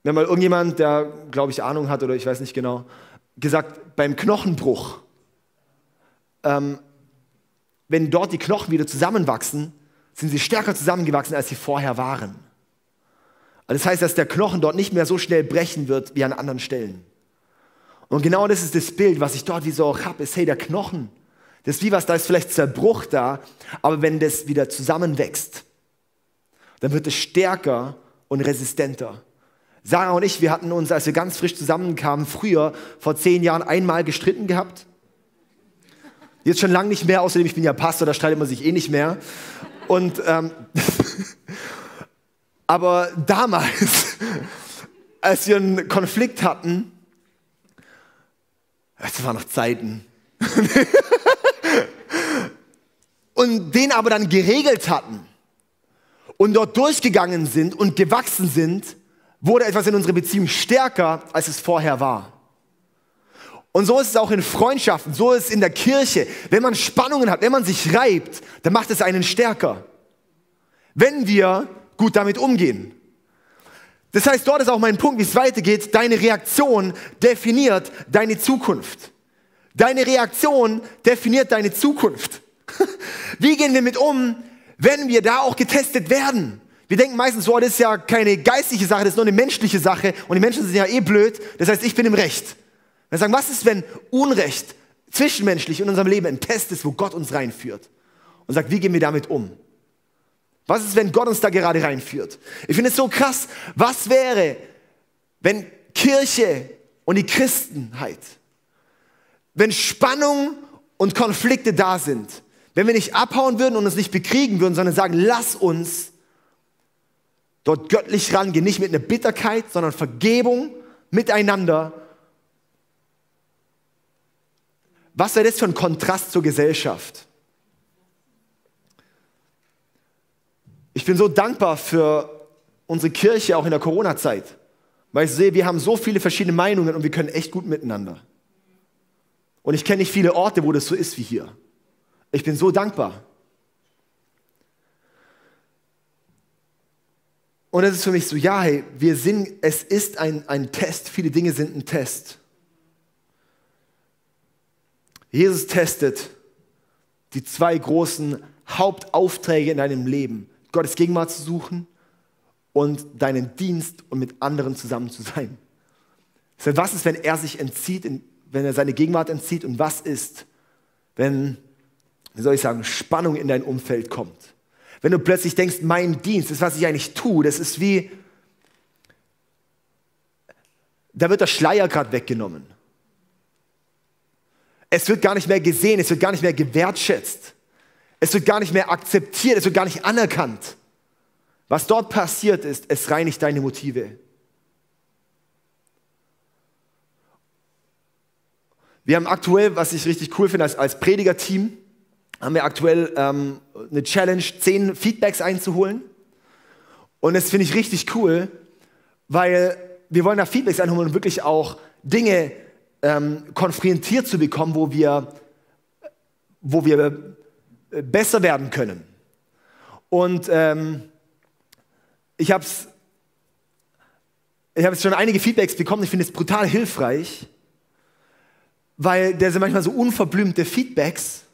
Wenn mal irgendjemand, der, glaube ich, Ahnung hat oder ich weiß nicht genau, gesagt, beim Knochenbruch, ähm, wenn dort die Knochen wieder zusammenwachsen, sind sie stärker zusammengewachsen, als sie vorher waren. Also das heißt, dass der Knochen dort nicht mehr so schnell brechen wird wie an anderen Stellen. Und genau das ist das Bild, was ich dort wie so habe, ist, hey, der Knochen, das ist wie was, da ist vielleicht Zerbruch da, aber wenn das wieder zusammenwächst, dann wird es stärker und resistenter. Sarah und ich, wir hatten uns, als wir ganz frisch zusammenkamen, früher, vor zehn Jahren, einmal gestritten gehabt. Jetzt schon lange nicht mehr, außerdem ich bin ja Pastor, da streitet man sich eh nicht mehr. Und, ähm, aber damals, als wir einen Konflikt hatten, das waren noch Zeiten, und den aber dann geregelt hatten und dort durchgegangen sind und gewachsen sind, wurde etwas in unserer Beziehung stärker, als es vorher war. Und so ist es auch in Freundschaften, so ist es in der Kirche. Wenn man Spannungen hat, wenn man sich reibt, dann macht es einen stärker. Wenn wir gut damit umgehen. Das heißt, dort ist auch mein Punkt, wie es weitergeht. Deine Reaktion definiert deine Zukunft. Deine Reaktion definiert deine Zukunft. Wie gehen wir mit um, wenn wir da auch getestet werden? Wir denken meistens, so, das ist ja keine geistliche Sache, das ist nur eine menschliche Sache und die Menschen sind ja eh blöd, das heißt, ich bin im Recht. Wir sagen, was ist, wenn Unrecht zwischenmenschlich in unserem Leben ein Test ist, wo Gott uns reinführt? Und sagt, wie gehen wir damit um? Was ist, wenn Gott uns da gerade reinführt? Ich finde es so krass. Was wäre, wenn Kirche und die Christenheit, wenn Spannung und Konflikte da sind, wenn wir nicht abhauen würden und uns nicht bekriegen würden, sondern sagen, lass uns dort göttlich rangehen, nicht mit einer Bitterkeit, sondern Vergebung miteinander. Was wäre das für ein Kontrast zur Gesellschaft? Ich bin so dankbar für unsere Kirche auch in der Corona-Zeit, weil ich sehe, wir haben so viele verschiedene Meinungen und wir können echt gut miteinander. Und ich kenne nicht viele Orte, wo das so ist wie hier. Ich bin so dankbar. Und es ist für mich so, ja, hey, wir sind, es ist ein, ein Test, viele Dinge sind ein Test. Jesus testet die zwei großen Hauptaufträge in deinem Leben. Gottes Gegenwart zu suchen und deinen Dienst und mit anderen zusammen zu sein. Was ist, wenn er sich entzieht, wenn er seine Gegenwart entzieht und was ist, wenn, wie soll ich sagen, Spannung in dein Umfeld kommt? Wenn du plötzlich denkst, mein Dienst, das, was ich eigentlich tue, das ist wie, da wird der Schleier gerade weggenommen. Es wird gar nicht mehr gesehen, es wird gar nicht mehr gewertschätzt. Es wird gar nicht mehr akzeptiert, es wird gar nicht anerkannt. Was dort passiert ist, es reinigt deine Motive. Wir haben aktuell, was ich richtig cool finde, als, als Predigerteam, haben wir aktuell ähm, eine Challenge, zehn Feedbacks einzuholen. Und das finde ich richtig cool, weil wir wollen da Feedbacks einholen und wirklich auch Dinge ähm, konfrontiert zu bekommen, wo wir, wo wir äh, besser werden können. Und ähm, ich habe ich hab schon einige Feedbacks bekommen. Ich finde es brutal hilfreich, weil der sind manchmal so unverblümte Feedbacks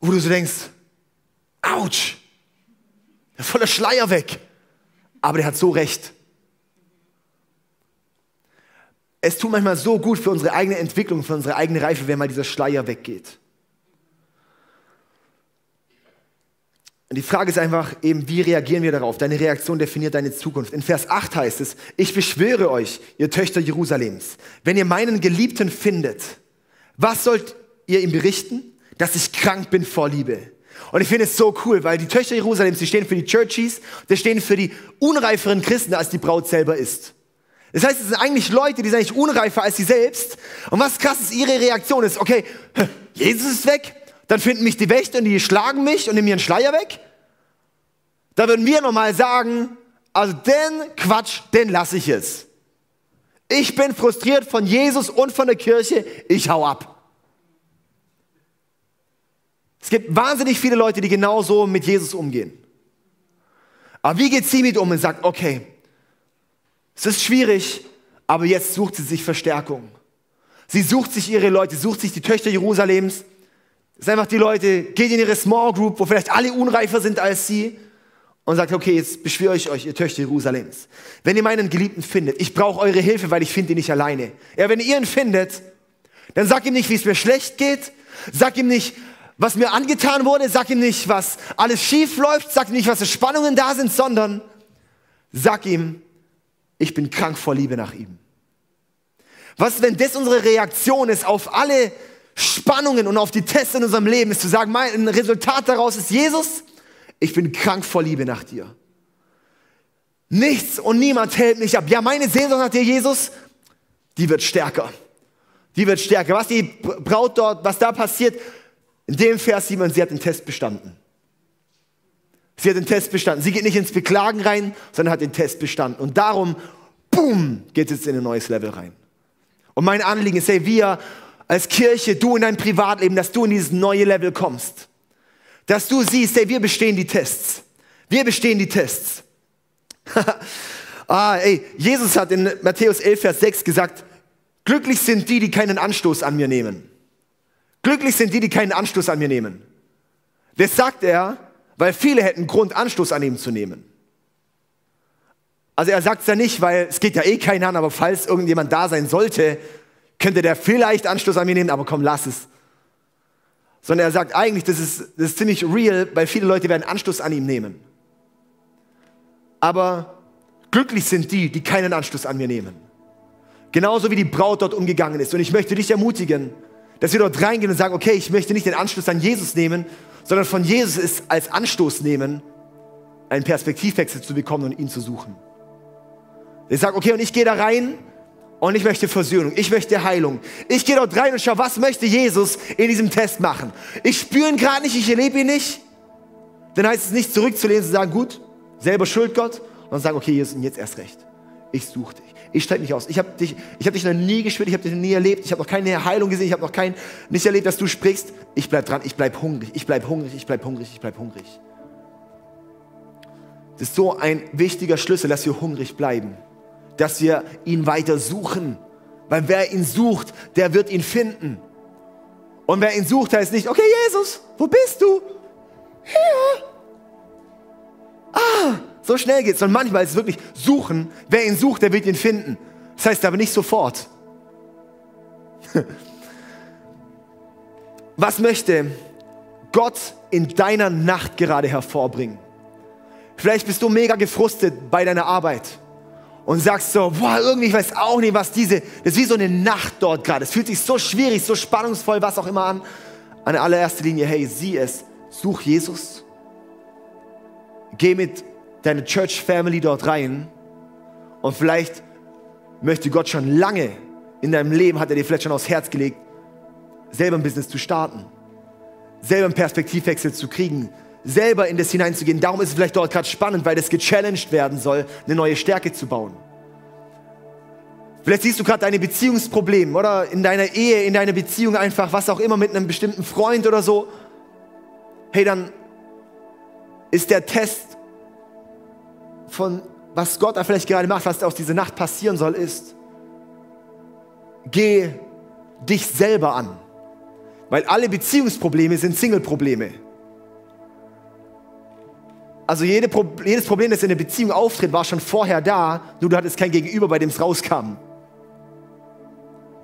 wo du so denkst, ouch, der voller Schleier weg. Aber der hat so recht. Es tut manchmal so gut für unsere eigene Entwicklung, für unsere eigene Reife, wenn mal dieser Schleier weggeht. Und die Frage ist einfach eben, wie reagieren wir darauf? Deine Reaktion definiert deine Zukunft. In Vers 8 heißt es, ich beschwöre euch, ihr Töchter Jerusalems, wenn ihr meinen Geliebten findet, was sollt ihr ihm berichten? Dass ich krank bin vor Liebe. Und ich finde es so cool, weil die Töchter Jerusalems, die stehen für die Churchies, die stehen für die unreiferen Christen, als die Braut selber ist. Das heißt, es sind eigentlich Leute, die sind eigentlich unreifer als sie selbst. Und was krass ist, ihre Reaktion ist, okay, Jesus ist weg, dann finden mich die Wächter und die schlagen mich und nehmen ihren Schleier weg. Da würden wir nochmal sagen, also den Quatsch, den lasse ich es. Ich bin frustriert von Jesus und von der Kirche, ich hau ab. Es gibt wahnsinnig viele Leute, die genauso mit Jesus umgehen. Aber wie geht sie mit um und sagt, okay, Es ist schwierig, aber jetzt sucht sie sich Verstärkung. Sie sucht sich ihre Leute, sucht sich die Töchter Jerusalems. Das sind einfach die Leute, geht in ihre Small Group, wo vielleicht alle unreifer sind als sie und sagt, okay, jetzt beschwöre ich euch, ihr Töchter Jerusalems. Wenn ihr meinen Geliebten findet, ich brauche eure Hilfe, weil ich finde ihn nicht alleine. Ja, wenn ihr ihn findet, dann sag ihm nicht, wie es mir schlecht geht. Sag ihm nicht, was mir angetan wurde. Sag ihm nicht, was alles schief läuft. Sag ihm nicht, was für Spannungen da sind, sondern sag ihm, ich bin krank vor Liebe nach ihm. Was, wenn das unsere Reaktion ist auf alle Spannungen und auf die Tests in unserem Leben, ist zu sagen, mein Resultat daraus ist Jesus, ich bin krank vor Liebe nach dir. Nichts und niemand hält mich ab. Ja, meine Sehnsucht nach dir, Jesus, die wird stärker. Die wird stärker. Was die Braut dort, was da passiert, in dem Vers sieht man, sie hat den Test bestanden. Sie hat den Test bestanden. Sie geht nicht ins Beklagen rein, sondern hat den Test bestanden. Und darum, boom, geht es in ein neues Level rein. Und mein Anliegen ist, hey, wir als Kirche, du in dein Privatleben, dass du in dieses neue Level kommst dass du siehst, ey, wir bestehen die Tests. Wir bestehen die Tests. ah, ey, Jesus hat in Matthäus 11, Vers 6 gesagt, glücklich sind die, die keinen Anstoß an mir nehmen. Glücklich sind die, die keinen Anstoß an mir nehmen. Das sagt er, weil viele hätten Grund, Anstoß an ihm zu nehmen. Also er sagt es ja nicht, weil es geht ja eh keiner an, aber falls irgendjemand da sein sollte, könnte der vielleicht Anstoß an mir nehmen, aber komm, lass es sondern er sagt eigentlich, das ist, das ist ziemlich real, weil viele Leute werden Anschluss an ihm nehmen. Aber glücklich sind die, die keinen Anschluss an mir nehmen. Genauso wie die Braut dort umgegangen ist. Und ich möchte dich ermutigen, dass wir dort reingehen und sagen, okay, ich möchte nicht den Anschluss an Jesus nehmen, sondern von Jesus ist als Anstoß nehmen, einen Perspektivwechsel zu bekommen und ihn zu suchen. Ich sage, okay, und ich gehe da rein und ich möchte Versöhnung, ich möchte Heilung. Ich gehe dort rein und schaue, was möchte Jesus in diesem Test machen. Ich spüre ihn gerade nicht, ich erlebe ihn nicht. Dann heißt es nicht zurückzulehnen, zu sagen, gut, selber schuld Gott. Und dann sagen, okay, Jesus, und jetzt erst recht. Ich suche dich. Ich streite mich aus. Ich habe dich, hab dich noch nie gespürt, ich habe dich noch nie erlebt. Ich habe noch keine Heilung gesehen, ich habe noch kein, nicht erlebt, dass du sprichst. Ich bleib dran, ich bleib hungrig, ich bleib hungrig, ich bleib hungrig, ich bleib hungrig. Das ist so ein wichtiger Schlüssel, dass wir hungrig bleiben dass wir ihn weiter suchen. Weil wer ihn sucht, der wird ihn finden. Und wer ihn sucht, heißt nicht, okay, Jesus, wo bist du? Hier. Ah, so schnell geht's. Und manchmal ist es wirklich suchen. Wer ihn sucht, der wird ihn finden. Das heißt aber nicht sofort. Was möchte Gott in deiner Nacht gerade hervorbringen? Vielleicht bist du mega gefrustet bei deiner Arbeit und sagst so, boah, irgendwie, ich weiß auch nicht, was diese, das ist wie so eine Nacht dort gerade. Es fühlt sich so schwierig, so spannungsvoll, was auch immer an. An allererster Linie, hey, sieh es, such Jesus. Geh mit deiner Church Family dort rein und vielleicht möchte Gott schon lange in deinem Leben, hat er dir vielleicht schon aufs Herz gelegt, selber ein Business zu starten, selber einen Perspektivwechsel zu kriegen, selber in das hineinzugehen. Darum ist es vielleicht dort gerade spannend, weil das gechallenged werden soll, eine neue Stärke zu bauen. Vielleicht siehst du gerade deine Beziehungsprobleme oder in deiner Ehe, in deiner Beziehung einfach, was auch immer, mit einem bestimmten Freund oder so. Hey, dann ist der Test von, was Gott da vielleicht gerade macht, was aus dieser Nacht passieren soll, ist, geh dich selber an. Weil alle Beziehungsprobleme sind Single-Probleme. Also jede Pro jedes Problem, das in der Beziehung auftritt, war schon vorher da, nur du hattest kein Gegenüber, bei dem es rauskam.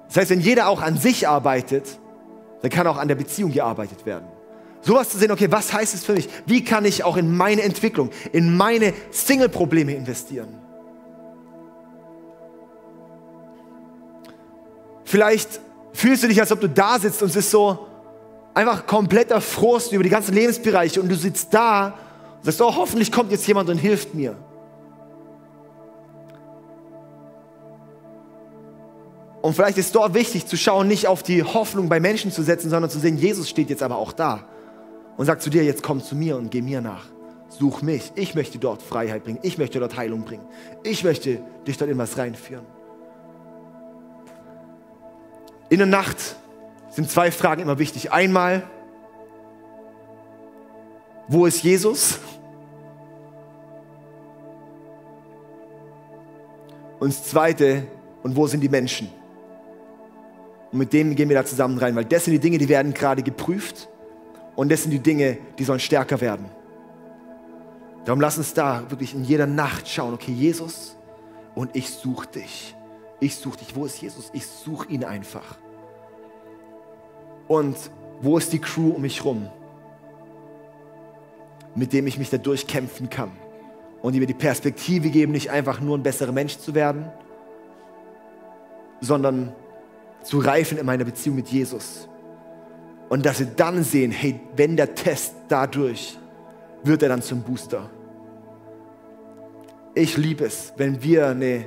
Das heißt, wenn jeder auch an sich arbeitet, dann kann auch an der Beziehung gearbeitet werden. Sowas zu sehen, okay, was heißt es für mich? Wie kann ich auch in meine Entwicklung, in meine Single-Probleme investieren? Vielleicht fühlst du dich, als ob du da sitzt und es ist so einfach kompletter Frust über die ganzen Lebensbereiche und du sitzt da Sagst du, oh, hoffentlich kommt jetzt jemand und hilft mir. Und vielleicht ist dort wichtig zu schauen, nicht auf die Hoffnung bei Menschen zu setzen, sondern zu sehen, Jesus steht jetzt aber auch da und sagt zu dir, jetzt komm zu mir und geh mir nach. Such mich. Ich möchte dort Freiheit bringen. Ich möchte dort Heilung bringen. Ich möchte dich dort in was reinführen. In der Nacht sind zwei Fragen immer wichtig. Einmal, wo ist Jesus? Und das Zweite, und wo sind die Menschen? Und mit denen gehen wir da zusammen rein, weil das sind die Dinge, die werden gerade geprüft und das sind die Dinge, die sollen stärker werden. Darum lass uns da wirklich in jeder Nacht schauen, okay, Jesus, und ich suche dich. Ich suche dich. Wo ist Jesus? Ich suche ihn einfach. Und wo ist die Crew um mich rum, mit dem ich mich da durchkämpfen kann? Und die mir die Perspektive geben, nicht einfach nur ein besserer Mensch zu werden, sondern zu reifen in meiner Beziehung mit Jesus. Und dass wir dann sehen, hey, wenn der Test dadurch, wird er dann zum Booster. Ich liebe es, wenn wir eine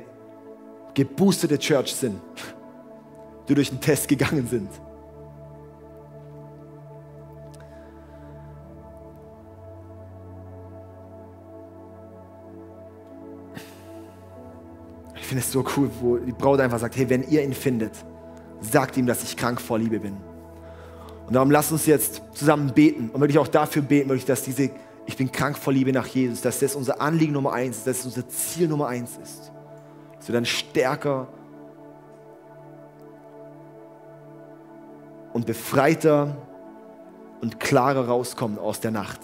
geboostete Church sind, die durch den Test gegangen sind. Ich finde es so cool, wo die Braut einfach sagt, hey, wenn ihr ihn findet, sagt ihm, dass ich krank vor Liebe bin. Und darum lasst uns jetzt zusammen beten und wirklich auch dafür beten, wirklich, dass diese ich bin krank vor Liebe nach Jesus, dass das unser Anliegen Nummer eins ist, dass es unser Ziel Nummer eins ist. Dass wir dann stärker und befreiter und klarer rauskommen aus der Nacht.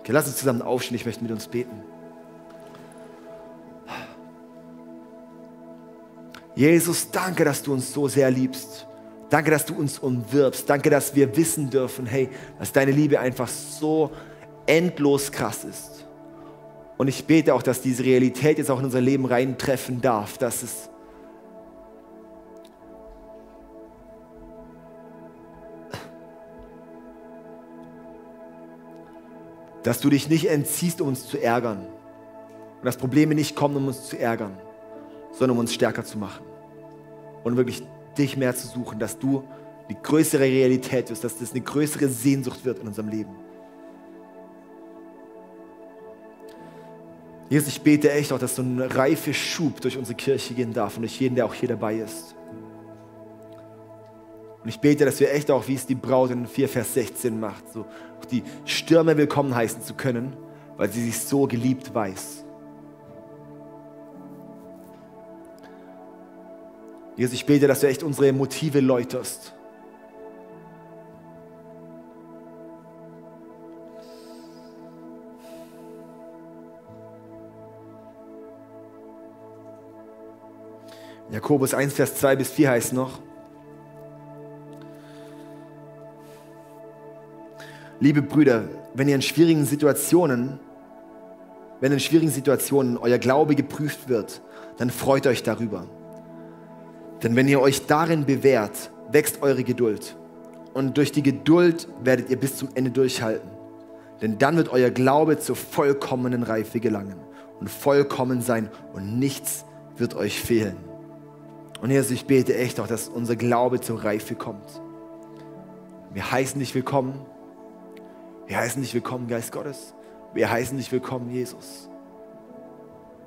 Okay, lass uns zusammen aufstehen, ich möchte mit uns beten. Jesus, danke, dass du uns so sehr liebst. Danke, dass du uns umwirbst. Danke, dass wir wissen dürfen, hey, dass deine Liebe einfach so endlos krass ist. Und ich bete auch, dass diese Realität jetzt auch in unser Leben reintreffen darf, dass es dass du dich nicht entziehst, um uns zu ärgern. Und dass Probleme nicht kommen, um uns zu ärgern, sondern um uns stärker zu machen. Und wirklich dich mehr zu suchen, dass du die größere Realität wirst, dass das eine größere Sehnsucht wird in unserem Leben. Jesus, ich bete echt auch, dass so ein reife Schub durch unsere Kirche gehen darf und durch jeden, der auch hier dabei ist. Und ich bete, dass wir echt auch, wie es die Braut in 4, Vers 16 macht, so die Stürme willkommen heißen zu können, weil sie sich so geliebt weiß. Jesus, ich bete, dass du echt unsere Motive läuterst. Jakobus 1, Vers 2 bis 4 heißt noch, Liebe Brüder, wenn ihr in schwierigen Situationen, wenn in schwierigen Situationen euer Glaube geprüft wird, dann freut euch darüber. Denn wenn ihr euch darin bewährt, wächst eure Geduld. Und durch die Geduld werdet ihr bis zum Ende durchhalten. Denn dann wird euer Glaube zur vollkommenen Reife gelangen und vollkommen sein und nichts wird euch fehlen. Und Jesus, ich bete echt auch, dass unser Glaube zur Reife kommt. Wir heißen dich willkommen. Wir heißen dich willkommen, Geist Gottes. Wir heißen dich willkommen, Jesus.